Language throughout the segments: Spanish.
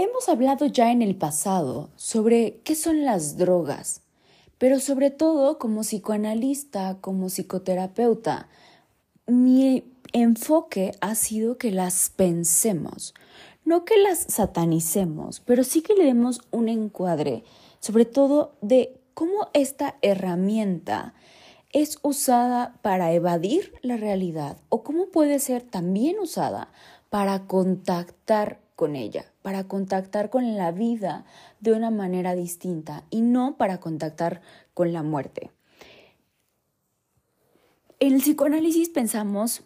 Hemos hablado ya en el pasado sobre qué son las drogas, pero sobre todo como psicoanalista, como psicoterapeuta, mi enfoque ha sido que las pensemos, no que las satanicemos, pero sí que le demos un encuadre, sobre todo de cómo esta herramienta es usada para evadir la realidad o cómo puede ser también usada para contactar con ella, para contactar con la vida de una manera distinta y no para contactar con la muerte. En el psicoanálisis pensamos,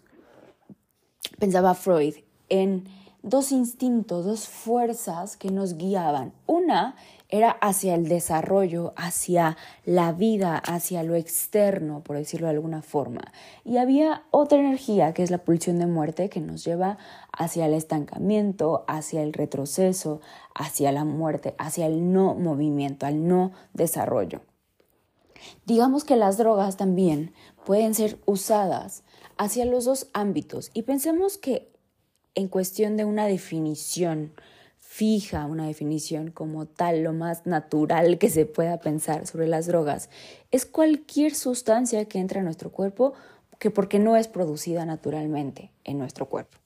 pensaba Freud, en dos instintos, dos fuerzas que nos guiaban. Una era hacia el desarrollo, hacia la vida, hacia lo externo, por decirlo de alguna forma. Y había otra energía, que es la pulsión de muerte, que nos lleva hacia el estancamiento, hacia el retroceso, hacia la muerte, hacia el no movimiento, al no desarrollo. Digamos que las drogas también pueden ser usadas hacia los dos ámbitos y pensemos que en cuestión de una definición fija una definición como tal, lo más natural que se pueda pensar sobre las drogas, es cualquier sustancia que entra en nuestro cuerpo que porque no es producida naturalmente en nuestro cuerpo.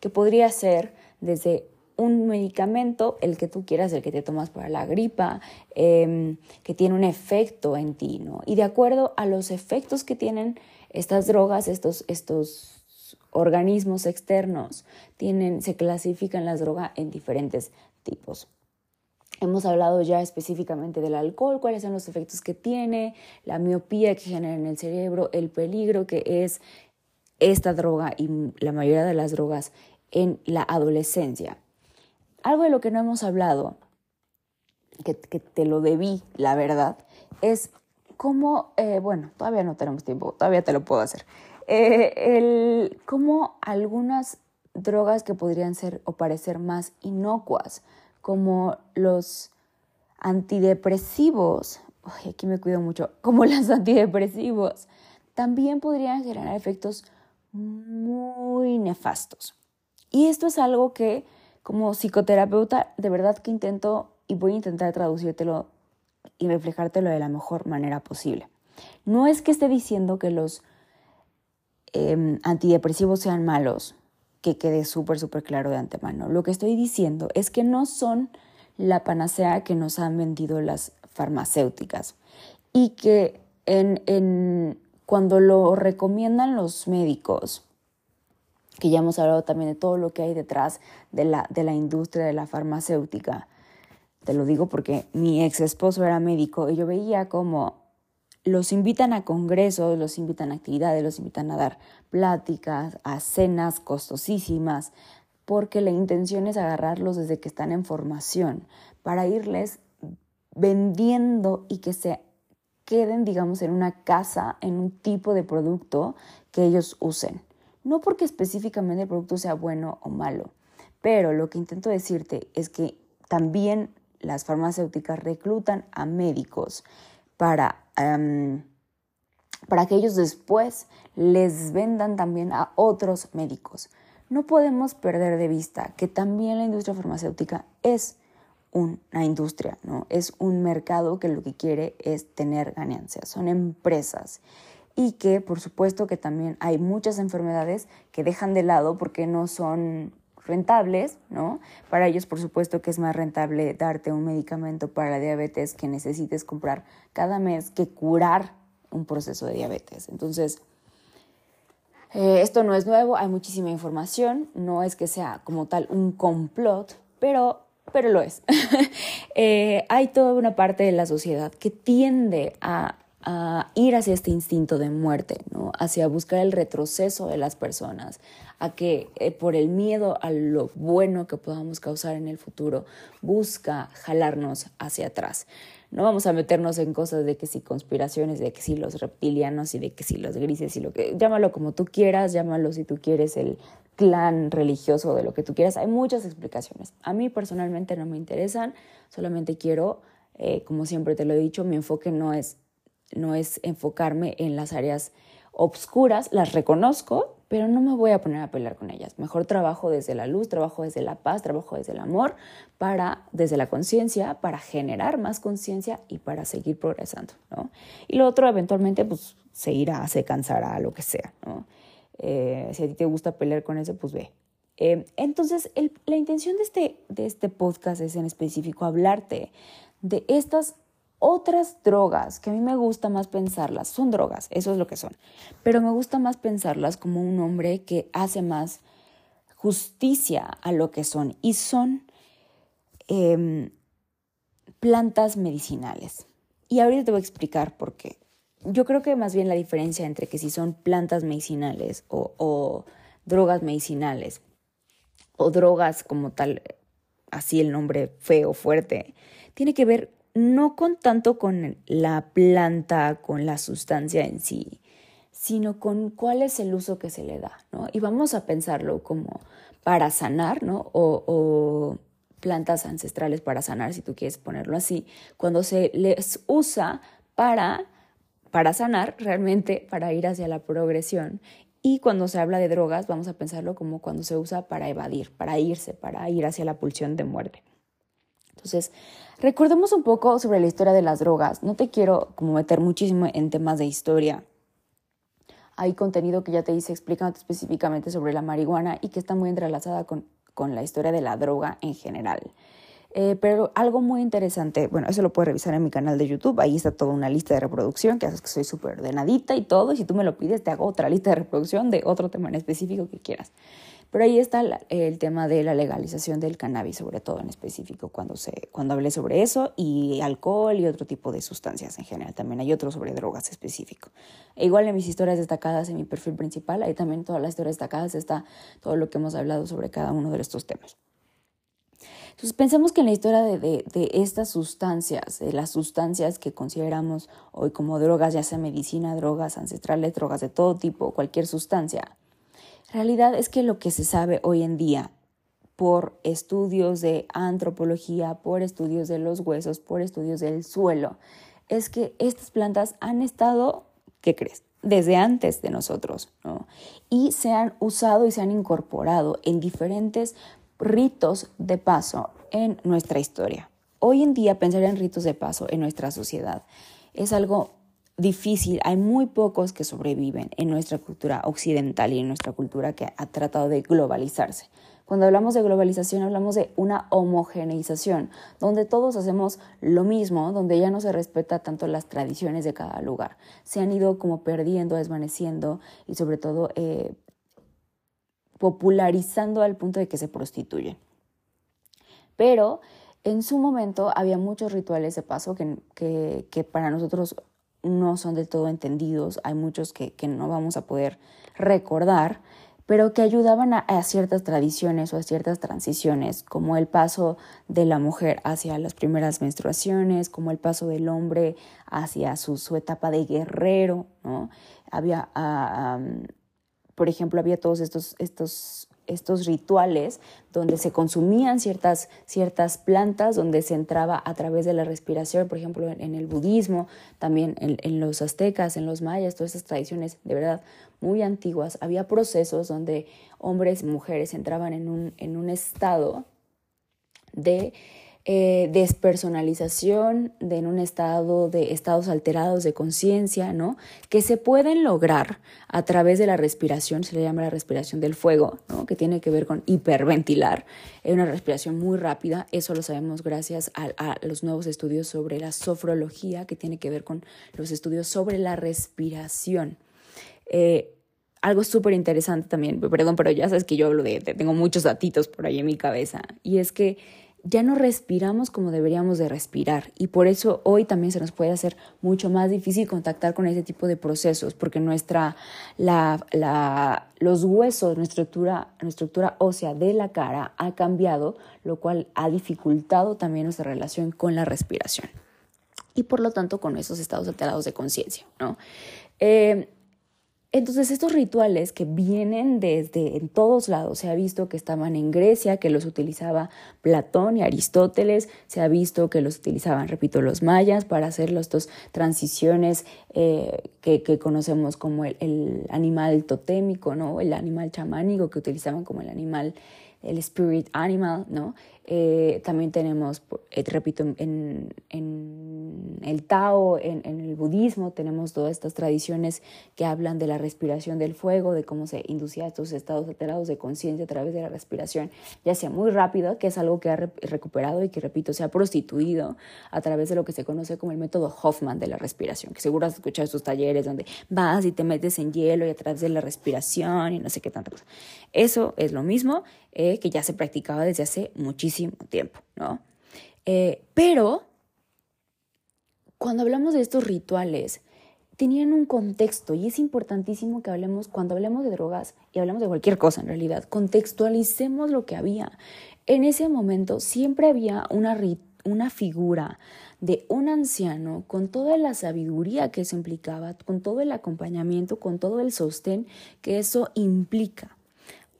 Que podría ser desde un medicamento, el que tú quieras, el que te tomas para la gripa, em, que tiene un efecto en ti, ¿no? Y de acuerdo a los efectos que tienen estas drogas, estos, estos organismos externos tienen, se clasifican las drogas en diferentes tipos. Hemos hablado ya específicamente del alcohol, cuáles son los efectos que tiene, la miopía que genera en el cerebro, el peligro que es esta droga y la mayoría de las drogas en la adolescencia. Algo de lo que no hemos hablado, que, te lo debí, la verdad, es cómo, eh, bueno, todavía no tenemos tiempo, todavía te lo puedo hacer, eh, el, como algunas drogas que podrían ser o parecer más inocuas, como los antidepresivos, aquí me cuido mucho, como los antidepresivos, también podrían generar efectos muy nefastos. Y esto es algo que como psicoterapeuta de verdad que intento y voy a intentar traducírtelo y reflejártelo de la mejor manera posible. No es que esté diciendo que los Em, antidepresivos sean malos, que quede súper, súper claro de antemano. Lo que estoy diciendo es que no son la panacea que nos han vendido las farmacéuticas y que en, cuando lo recomiendan los médicos, que ya hemos hablado también de todo lo que hay detrás de la, de la industria de la farmacéutica, te lo digo porque mi ex esposo era médico y yo veía como los invitan a congresos, los invitan a actividades, los invitan a dar pláticas, a cenas costosísimas, porque la intención es agarrarlos desde que están en formación para irles vendiendo y que se queden, digamos, en una casa, en un tipo de producto que ellos usen. No porque específicamente el producto sea bueno o malo, pero lo que intento decirte es que también las farmacéuticas reclutan a médicos para, em, para que ellos después les vendan también a otros médicos. No podemos perder de vista que también la industria farmacéutica es una industria, ¿no? Es un mercado que lo que quiere es tener ganancias, son empresas y que por supuesto que también hay muchas enfermedades que dejan de lado porque no son rentables, ¿no? Para ellos, por supuesto, que es más rentable darte un medicamento para la diabetes que necesites comprar cada mes que curar un proceso de diabetes. Entonces, eh, esto no es nuevo, hay muchísima información, no es que sea como tal un complot, pero, pero lo es. Eh, hay toda una parte de la sociedad que tiende a a ir hacia este instinto de muerte, ¿no? hacia buscar el retroceso de las personas, a que eh, por el miedo a lo bueno que podamos causar en el futuro, busca jalarnos hacia atrás. No vamos a meternos en cosas de que si conspiraciones, de que si los reptilianos y de que si los grises y lo que llámalo como tú quieras, llámalo si tú quieres el clan religioso de lo que tú quieras. Hay muchas explicaciones. A mí personalmente no me interesan, solamente quiero, eh, como siempre te lo he dicho, mi enfoque no es no es enfocarme en las áreas obscuras, las reconozco, pero no me voy a poner a pelear con ellas. Mejor trabajo desde la luz, trabajo desde la paz, trabajo desde el amor, para, desde la conciencia, para generar más conciencia y para seguir progresando, ¿no? Y lo otro, eventualmente, pues se irá, se cansará, lo que sea, ¿no? Eh, si a ti te gusta pelear con eso, pues ve. Eh, entonces, la intención de este, de este podcast es en específico hablarte de estas otras drogas que a mí me gusta más pensarlas, son drogas, eso es lo que son, pero me gusta más pensarlas como un hombre que hace más justicia a lo que son y son em, plantas medicinales. Y ahorita te voy a explicar por qué. Yo creo que más bien la diferencia entre que si son plantas medicinales o, o drogas medicinales o drogas como tal, así el nombre feo, fuerte, tiene que ver no con tanto con la planta, con la sustancia en sí, sino con cuál es el uso que se le da, ¿no? Y vamos a pensarlo como para sanar, ¿no? O, plantas ancestrales para sanar, si tú quieres ponerlo así, cuando se les usa para, para sanar, realmente para ir hacia la progresión. Y cuando se habla de drogas, vamos a pensarlo como cuando se usa para evadir, para irse, para ir hacia la pulsión de muerte. Entonces, recordemos un poco sobre la historia de las drogas. No te quiero como meter muchísimo en temas de historia. Hay contenido que ya te hice explicando específicamente sobre la marihuana y que está muy entrelazada con, con la historia de la droga en general. Eh, pero algo muy interesante, bueno, eso lo puedes revisar en mi canal de YouTube, ahí está toda una lista de reproducción, que haces que soy súper ordenadita y todo, y si tú me lo pides te hago otra lista de reproducción de otro tema en específico que quieras. Pero ahí está el tema de la legalización del cannabis, sobre todo en específico, cuando, se, cuando hablé sobre eso, y alcohol y otro tipo de sustancias en general. También hay otro sobre drogas específico. E igual en mis historias destacadas, en mi perfil principal, ahí también todas las historias destacadas está todo lo que hemos hablado sobre cada uno de estos temas. Entonces pensemos que en la historia de, de, de, estas sustancias, de las sustancias que consideramos hoy como drogas, ya sea medicina, drogas ancestrales, drogas de todo tipo, cualquier sustancia, realidad es que lo que se sabe hoy en día por estudios de antropología, por estudios de los huesos, por estudios del suelo, es que estas plantas han estado, ¿qué crees? Desde antes de nosotros, ¿no? Y se han usado y se han incorporado en diferentes ritos de paso en nuestra historia. Hoy en día pensar en ritos de paso en nuestra sociedad es algo difícil. Hay muy pocos que sobreviven en nuestra cultura occidental y en nuestra cultura que ha tratado de globalizarse. Cuando hablamos de globalización hablamos de una homogeneización, donde todos hacemos lo mismo, donde ya no se respeta tanto las tradiciones de cada lugar. Se han ido como perdiendo, desvaneciendo y sobre todo eh, popularizando al punto de que se prostituyen. Pero en su momento había muchos rituales de paso que, para nosotros no son del todo entendidos, hay muchos que, no vamos a poder recordar, pero que ayudaban a, ciertas tradiciones o a ciertas transiciones, como el paso de la mujer hacia las primeras menstruaciones, como el paso del hombre hacia su, su etapa de guerrero, ¿no? Había, ah, por ejemplo, había todos estos, estos estos rituales donde se consumían ciertas, ciertas plantas, donde se entraba a través de la respiración, por ejemplo, en, el budismo, también en, los aztecas, en los mayas, todas esas tradiciones de verdad muy antiguas, había procesos donde hombres y mujeres entraban en un, en un estado de eh, despersonalización, de en un estado de estados alterados de conciencia, ¿no? Que se pueden lograr a través de la respiración, se le llama la respiración del fuego, ¿no? Que tiene que ver con hiperventilar. Es una respiración muy rápida, eso lo sabemos gracias a, los nuevos estudios sobre la sofrología, que tiene que ver con los estudios sobre la respiración. Eh, algo súper interesante también, perdón, pero ya sabes que yo hablo de, tengo muchos datitos por ahí en mi cabeza, y es que ya no respiramos como deberíamos de respirar. Y por eso hoy también se nos puede hacer mucho más difícil contactar con ese tipo de procesos porque nuestra la, la, los huesos nuestra estructura nuestra estructura ósea de la cara ha cambiado lo cual ha dificultado también nuestra relación con la respiración. Y por lo tanto con esos estados alterados de conciencia no eh, entonces estos rituales que vienen desde en todos lados, se ha visto que estaban en Grecia, que los utilizaba Platón y Aristóteles, se ha visto que los utilizaban, repito, los mayas para hacer las dos transiciones eh, que, conocemos como el, el, animal totémico, ¿no? el animal chamánico que utilizaban como el animal el spirit animal, ¿no? Eh, también tenemos, eh, repito, en, en, el Tao, en, en, el budismo, tenemos todas estas tradiciones que hablan de la respiración del fuego, de cómo se inducía estos estados alterados de conciencia a través de la respiración, ya sea muy rápido, que es algo que ha recuperado y que, repito, se ha prostituido a través de lo que se conoce como el método Hoffman de la respiración, que seguro has escuchado estos talleres donde vas y te metes en hielo y a través de la respiración y no sé qué tanta cosa. Eso es lo mismo eh, que ya se practicaba desde hace muchísimo tiempo, ¿no? Eh, pero cuando hablamos de estos rituales, tenían un contexto y es importantísimo que hablemos, cuando hablamos de drogas y hablamos de cualquier cosa en realidad, contextualicemos lo que había. En ese momento siempre había una, una figura de un anciano con toda la sabiduría que eso implicaba, con todo el acompañamiento, con todo el sostén que eso implica.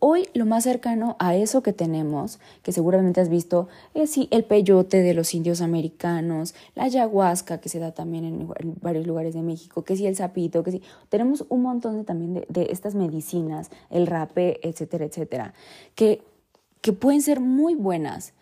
Hoy lo más cercano a eso que tenemos, que seguramente has visto, es sí, el peyote de los indios americanos, la ayahuasca que se da también en, varios lugares de México, que sí el sapito, que sí, tenemos un montón de, también de, de estas medicinas, el rape, etcétera, etcétera, que, que pueden ser muy buenas,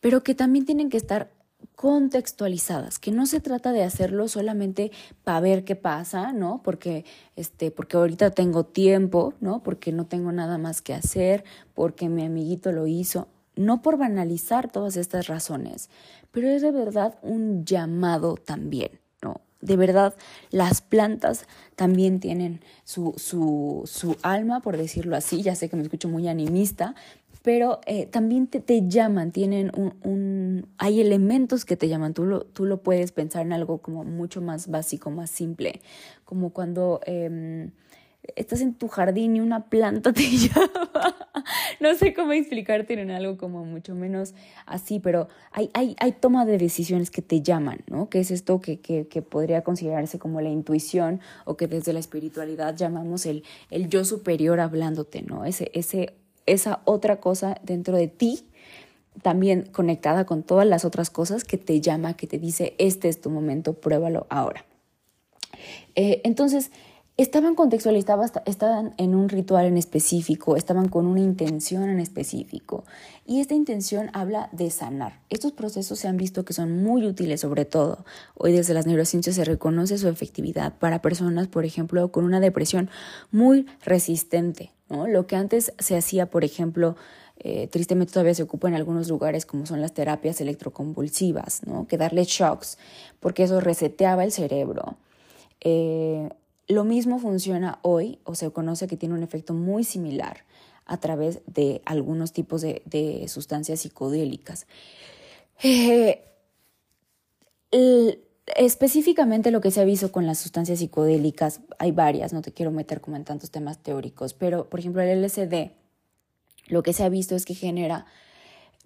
pero que también tienen que estar contextualizadas, que no se trata de hacerlo solamente para ver qué pasa, ¿no? Porque este porque ahorita tengo tiempo, ¿no? Porque no tengo nada más que hacer, porque mi amiguito lo hizo, no por banalizar todas estas razones, pero es de verdad un llamado también, ¿no? De verdad, las plantas también tienen su, su, su alma, por decirlo así, ya sé que me escucho muy animista, pero eh, también te, te, llaman, tienen un, un, hay elementos que te llaman, tú lo, tú lo puedes pensar en algo como mucho más básico, más simple, como cuando eh, estás en tu jardín y una planta te llama, no sé cómo explicarte en algo como mucho menos así, pero hay, hay, hay toma de decisiones que te llaman, ¿no? Que es esto que, que, que podría considerarse como la intuición o que desde la espiritualidad llamamos el, el yo superior hablándote, ¿no? Ese, ese esa otra cosa dentro de ti, también conectada con todas las otras cosas que te llama, que te dice, este es tu momento, pruébalo ahora. Eh, entonces, estaban contextualizados, estaban en un ritual en específico, estaban con una intención en específico. Y esta intención habla de sanar. Estos procesos se han visto que son muy útiles, sobre todo. Hoy desde las neurociencias se reconoce su efectividad para personas, por ejemplo, con una depresión muy resistente lo que antes se hacía, por ejemplo, eh, tristemente todavía se ocupa en algunos lugares como son las terapias electroconvulsivas, ¿no? que darle shocks, porque eso reseteaba el cerebro. Eh, lo mismo funciona hoy, o se conoce que tiene un efecto muy similar a través de algunos tipos de, sustancias psicodélicas. Eh, específicamente lo que se ha visto con las sustancias psicodélicas, hay varias, no te quiero meter como en tantos temas teóricos, pero por ejemplo el LSD, lo que se ha visto es que genera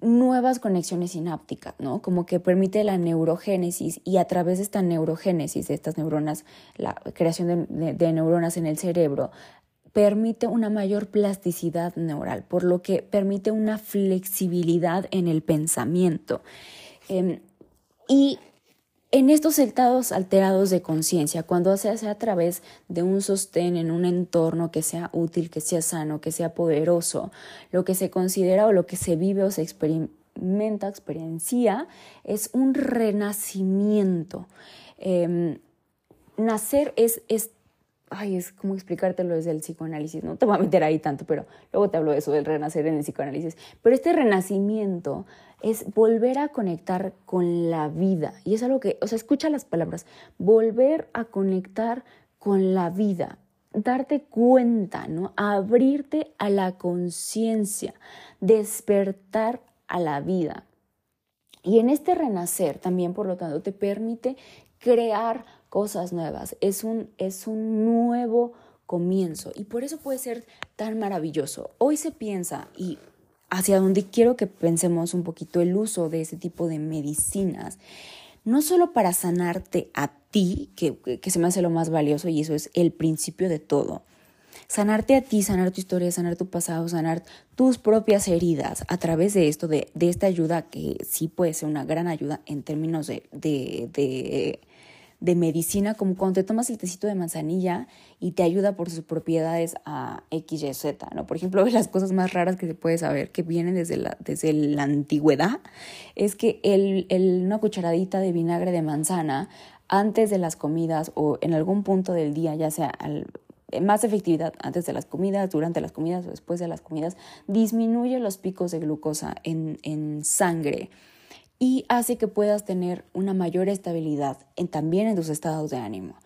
nuevas conexiones sinápticas, ¿no? Como que permite la neurogénesis y a través de esta neurogénesis, de estas neuronas, la creación de, neuronas en el cerebro, permite una mayor plasticidad neural, por lo que permite una flexibilidad en el pensamiento. Em, y en estos estados alterados de conciencia, cuando se hace a través de un sostén en un entorno que sea útil, que sea sano, que sea poderoso, lo que se considera o lo que se vive o se experimenta, experiencia, es un renacimiento. Em, nacer es, es ay, es como explicártelo desde el psicoanálisis, no te voy a meter ahí tanto, pero luego te hablo de eso, del renacer en el psicoanálisis. Pero este renacimiento es volver a conectar con la vida. Y es algo que, o sea, escucha las palabras, volver a conectar con la vida, darte cuenta, ¿no? Abrirte a la conciencia, despertar a la vida. Y en este renacer también, por lo tanto, te permite crear cosas nuevas. Es un, es un nuevo comienzo y por eso puede ser tan maravilloso. Hoy se piensa y hacia donde quiero que pensemos un poquito el uso de ese tipo de medicinas, no solo para sanarte a ti, que, que se me hace lo más valioso y eso es el principio de todo, sanarte a ti, sanar tu historia, sanar tu pasado, sanar tus propias heridas a través de esto, de, de esta ayuda que sí puede ser una gran ayuda en términos de, de, de de medicina, como cuando te tomas el tecito de manzanilla y te ayuda por sus propiedades a X, Y, Z, ¿no? Por ejemplo, las cosas más raras que se puede saber, que vienen desde la, desde la antigüedad, es que el, el, una cucharadita de vinagre de manzana antes de las comidas o en algún punto del día, ya sea al, más efectividad antes de las comidas, durante las comidas o después de las comidas, disminuye los picos de glucosa en, en sangre y hace que puedas tener una mayor estabilidad en, también en tus estados de ánimo.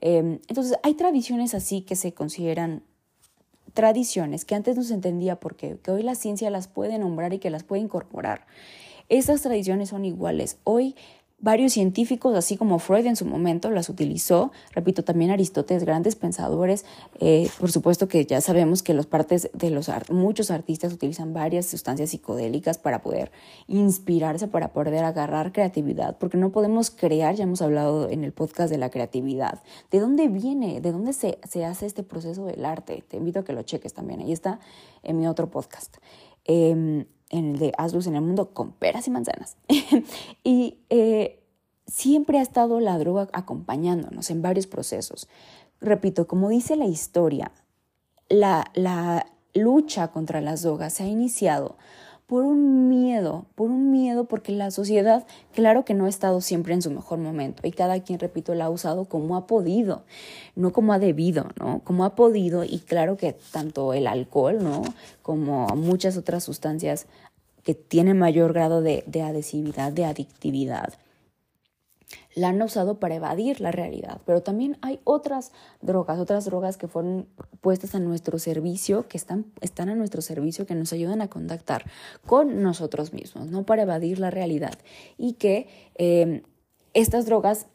Em, entonces, hay tradiciones así que se consideran tradiciones que antes no se entendía porque que hoy la ciencia las puede nombrar y que las puede incorporar. Esas tradiciones son iguales. Hoy Varios científicos, así como Freud en su momento, las utilizó. Repito, también Aristóteles, grandes pensadores. Eh, por supuesto que ya sabemos que los partes de los muchos artistas utilizan varias sustancias psicodélicas para poder inspirarse, para poder agarrar creatividad, porque no podemos crear, ya hemos hablado en el podcast de la creatividad. ¿De dónde viene? ¿De dónde se, se hace este proceso del arte? Te invito a que lo cheques también. Ahí está en mi otro podcast. Eh, en el de Haz luz en el mundo con peras y manzanas. y eh, siempre ha estado la droga acompañándonos en varios procesos. Repito, como dice la historia, la, la lucha contra las drogas se ha iniciado por un miedo, por un miedo porque la sociedad, claro que no ha estado siempre en su mejor momento y cada quien, repito, la ha usado como ha podido, no como ha debido, ¿no? Como ha podido y claro que tanto el alcohol, ¿no? Como muchas otras sustancias que tienen mayor grado de, de adhesividad, de adictividad, la han usado para evadir la realidad. Pero también hay otras drogas, otras drogas que fueron puestas a nuestro servicio, que están, están a nuestro servicio, que nos ayudan a contactar con nosotros mismos, no para evadir la realidad. Y que em, estas drogas,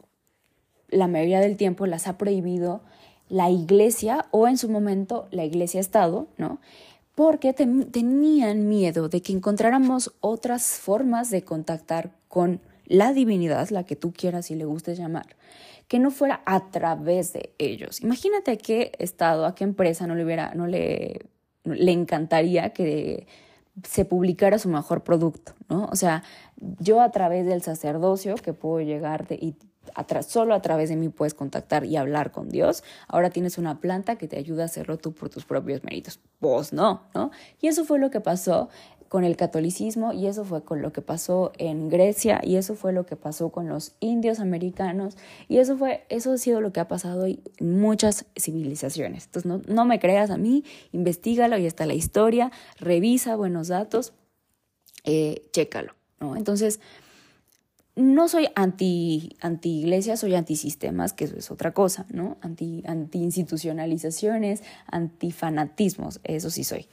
la mayoría del tiempo las ha prohibido la iglesia o en su momento la iglesia-estado, ¿no? Porque tenían miedo de que encontráramos otras formas de contactar con la divinidad, la que tú quieras y le guste llamar, que no fuera a través de ellos. Imagínate a qué estado, a qué empresa no le hubiera, no le, le encantaría que se publicara su mejor producto, ¿no? O sea, yo a través del sacerdocio que puedo llegar de, y solo a través de mí puedes contactar y hablar con Dios. Ahora tienes una planta que te ayuda a hacerlo tú por tus propios méritos. Vos no, ¿no? Y eso fue lo que pasó con el catolicismo y eso fue con lo que pasó en Grecia y eso fue lo que pasó con los indios americanos y eso fue eso ha sido lo que ha pasado en muchas civilizaciones. Entonces no, no me creas a mí, investigalo y está la historia, revisa buenos datos, eh, chécalo, ¿no? Entonces no soy anti, anti iglesia, soy anti sistemas, que eso es otra cosa, ¿no? Anti, anti institucionalizaciones, anti fanatismos, eso sí soy.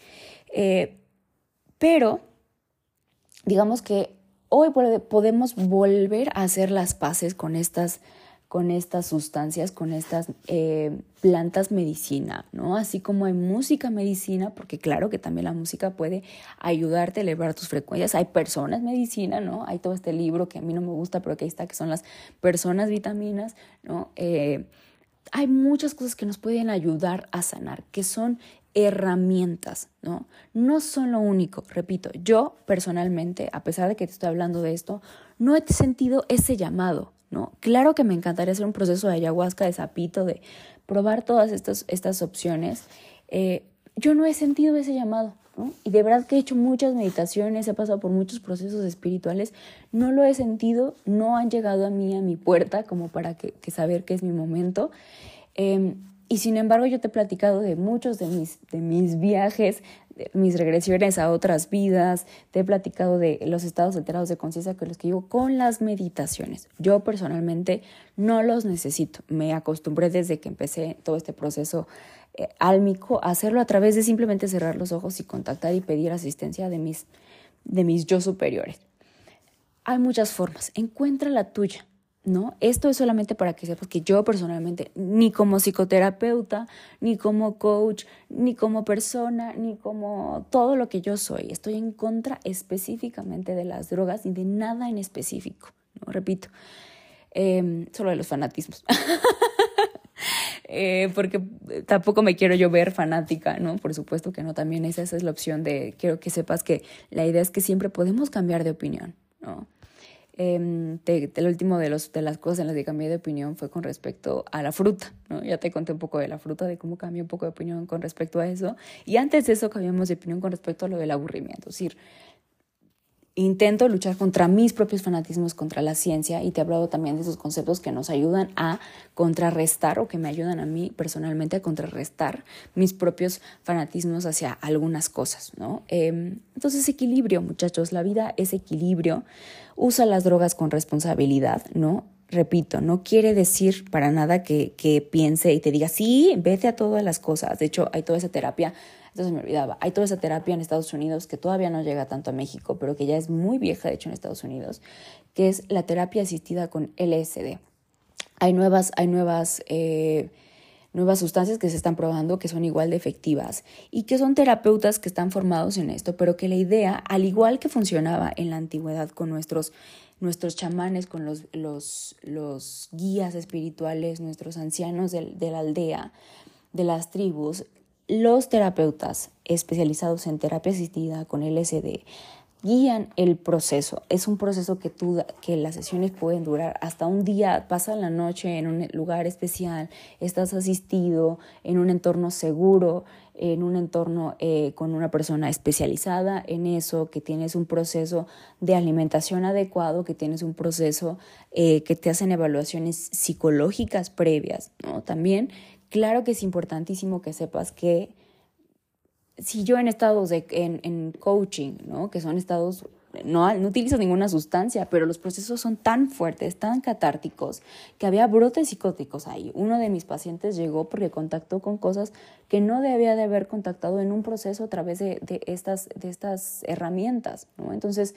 Eh, pero digamos que hoy podemos volver a hacer las paces con estas, con estas sustancias, con estas eh, plantas medicina, ¿no? Así como hay música medicina, porque claro que también la música puede ayudarte a elevar tus frecuencias. Hay personas medicina, ¿no? Hay todo este libro que a mí no me gusta, pero que ahí está, que son las personas vitaminas, ¿no? Eh, hay muchas cosas que nos pueden ayudar a sanar, que son herramientas, ¿no? No son lo único, repito, yo personalmente, a pesar de que te estoy hablando de esto, no he sentido ese llamado, ¿no? Claro que me encantaría hacer un proceso de ayahuasca, de sapito, de probar todas estas, estas opciones. Eh, yo no he sentido ese llamado, ¿no? Y de verdad que he hecho muchas meditaciones, he pasado por muchos procesos espirituales, no lo he sentido, no han llegado a mí, a mi puerta, como para que, saber que es mi momento. Em, y sin embargo, yo te he platicado de muchos de mis, de mis viajes, de mis regresiones a otras vidas, te he platicado de los estados alterados de conciencia que los que llevo con las meditaciones. Yo personalmente no los necesito. Me acostumbré desde que empecé todo este proceso eh, álmico a hacerlo a través de simplemente cerrar los ojos y contactar y pedir asistencia de mis, de mis yo superiores. hay muchas formas, encuentra la tuya. ¿No? Esto es solamente para que sepas que yo personalmente, ni como psicoterapeuta, ni como coach, ni como persona, ni como todo lo que yo soy, estoy en contra específicamente de las drogas y de nada en específico, ¿no? Repito, em, solo de los fanatismos. Eh, porque tampoco me quiero yo ver fanática, ¿no? Por supuesto que no, también esa, esa es la opción de, quiero que sepas que la idea es que siempre podemos cambiar de opinión, ¿no? Eh, el último de, los, de las cosas en las que cambié de opinión fue con respecto a la fruta, ¿no? Ya te conté un poco de la fruta, de cómo cambié un poco de opinión con respecto a eso. Y antes de eso cambiamos de opinión con respecto a lo del aburrimiento. Es decir, intento luchar contra mis propios fanatismos, contra la ciencia, y te he hablado también de esos conceptos que nos ayudan a contrarrestar o que me ayudan a mí personalmente a contrarrestar mis propios fanatismos hacia algunas cosas, ¿no? Em, entonces, equilibrio, muchachos, la vida es equilibrio. Usa las drogas con responsabilidad, ¿no? Repito, no quiere decir para nada que, piense y te diga, sí, vete a todas las cosas. De hecho, hay toda esa terapia entonces me olvidaba. Hay toda esa terapia en Estados Unidos que todavía no llega tanto a México, pero que ya es muy vieja, de hecho, en Estados Unidos, que es la terapia asistida con LSD. Hay nuevas, hay nuevas, eh, nuevas sustancias que se están probando que son igual de efectivas y que son terapeutas que están formados en esto, pero que la idea, al igual que funcionaba en la antigüedad con nuestros nuestros chamanes, con los, los, los guías espirituales, nuestros ancianos de, de la aldea, de las tribus, los terapeutas especializados en terapia asistida con LSD guían el proceso. Es un proceso que, tú, que las sesiones pueden durar hasta un día, pasas la noche en un lugar especial, estás asistido en un entorno seguro, en un entorno eh, con una persona especializada en eso, que tienes un proceso de alimentación adecuado, que tienes un proceso eh, que te hacen evaluaciones psicológicas previas, ¿no? También Claro que es importantísimo que sepas que si yo en estados de en, en coaching, ¿no? que son estados no, no utilizo ninguna sustancia, pero los procesos son tan fuertes, tan catárticos, que había brotes psicóticos ahí. Uno de mis pacientes llegó porque contactó con cosas que no debía de haber contactado en un proceso a través de, de estas, de estas herramientas. ¿no? Entonces,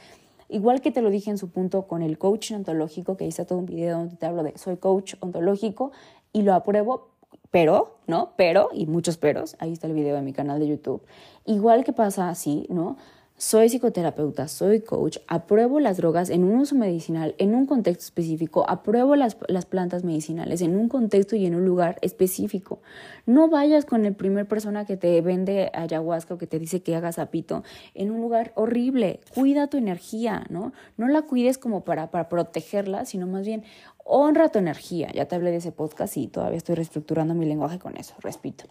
igual que te lo dije en su punto con el coach ontológico, que hice todo un video donde te hablo de soy coach ontológico y lo apruebo pero, ¿no? Pero, y muchos peros, ahí está el video de mi canal de YouTube. Igual que pasa así, ¿no? Soy psicoterapeuta, soy coach, apruebo las drogas en un uso medicinal, en un contexto específico, apruebo las, las, plantas medicinales en un contexto y en un lugar específico. No vayas con el primer persona que te vende ayahuasca o que te dice que hagas apito en un lugar horrible. Cuida tu energía, ¿no? No la cuides como para, para protegerla, sino más bien honra tu energía. Ya te hablé de ese podcast y todavía estoy reestructurando mi lenguaje con eso, repito.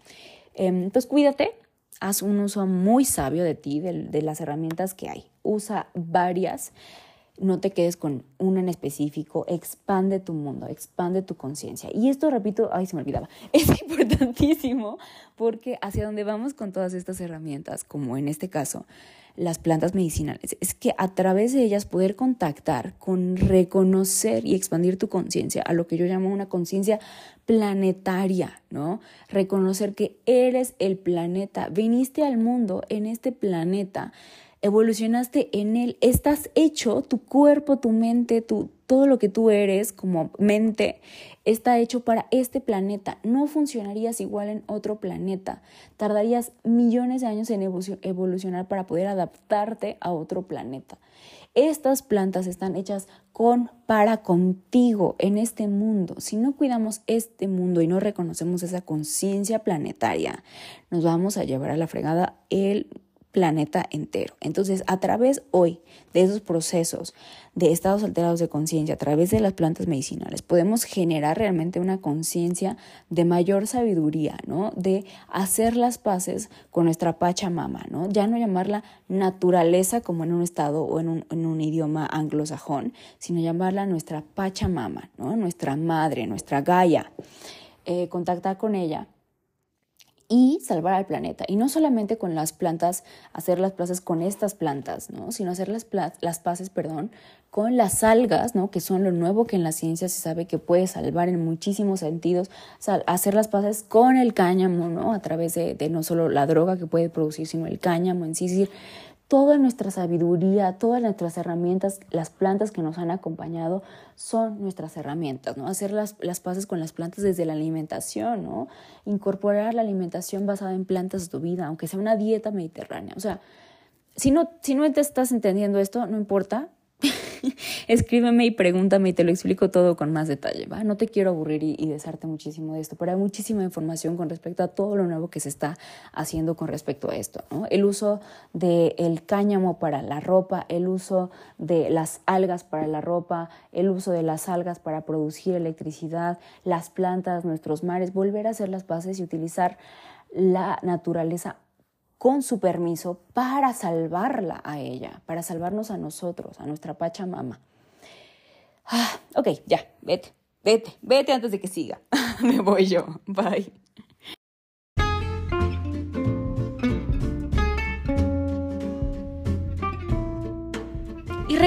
Em, entonces cuídate, haz un uso muy sabio de ti, de, las herramientas que hay. Usa varias. No te quedes con una en específico, expande tu mundo, expande tu conciencia. Y esto, repito, ay, se me olvidaba, es importantísimo porque hacia dónde vamos con todas estas herramientas, como en este caso, las plantas medicinales, es que a través de ellas poder contactar con reconocer y expandir tu conciencia a lo que yo llamo una conciencia planetaria, ¿no? Reconocer que eres el planeta, viniste al mundo en este planeta, evolucionaste en él, estás hecho, tu cuerpo, tu mente, tu, todo lo que tú eres como mente está hecho para este planeta. No funcionarías igual en otro planeta. Tardarías millones de años en evolucionar para poder adaptarte a otro planeta. Estas plantas están hechas con para contigo en este mundo. Si no cuidamos este mundo y no reconocemos esa conciencia planetaria, nos vamos a llevar a la fregada el planeta entero. Entonces, a través hoy de esos procesos de estados alterados de conciencia, a través de las plantas medicinales, podemos generar realmente una conciencia de mayor sabiduría, ¿no? De hacer las paces con nuestra Pachamama, ¿no? Ya no llamarla naturaleza como en un estado o en un, idioma anglosajón, sino llamarla nuestra Pachamama, ¿no? Nuestra madre, nuestra Gaia. Eh, contactar con ella y salvar al planeta. Y no solamente con las plantas, hacer las paces con estas plantas, ¿no? sino hacer las, las paces perdón, con las algas, ¿no? que son lo nuevo que en la ciencia se sabe que puede salvar en muchísimos sentidos, hacer las paces con el cáñamo, ¿no? a través de, de, no solo la droga que puede producir, sino el cáñamo en sí, toda nuestra sabiduría, todas nuestras herramientas, las plantas que nos han acompañado son nuestras herramientas, ¿no? Hacer las, las paces con las plantas desde la alimentación, ¿no? Incorporar la alimentación basada en plantas a tu vida, aunque sea una dieta mediterránea. O sea, si no, si no te estás entendiendo esto, no importa, escríbeme y pregúntame y te lo explico todo con más detalle, ¿va? No te quiero aburrir y, desarte muchísimo de esto, pero hay muchísima información con respecto a todo lo nuevo que se está haciendo con respecto a esto, ¿no? El uso del cáñamo para la ropa, el uso de las algas para la ropa, el uso de las algas para producir electricidad, las plantas, nuestros mares, volver a hacer las bases y utilizar la naturaleza con su permiso para salvarla a ella, para salvarnos a nosotros, a nuestra Pachamama. Ah, ok, ya, vete, vete, vete antes de que siga. Me voy yo. Bye.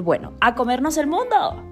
bueno. ¡A comernos el mundo!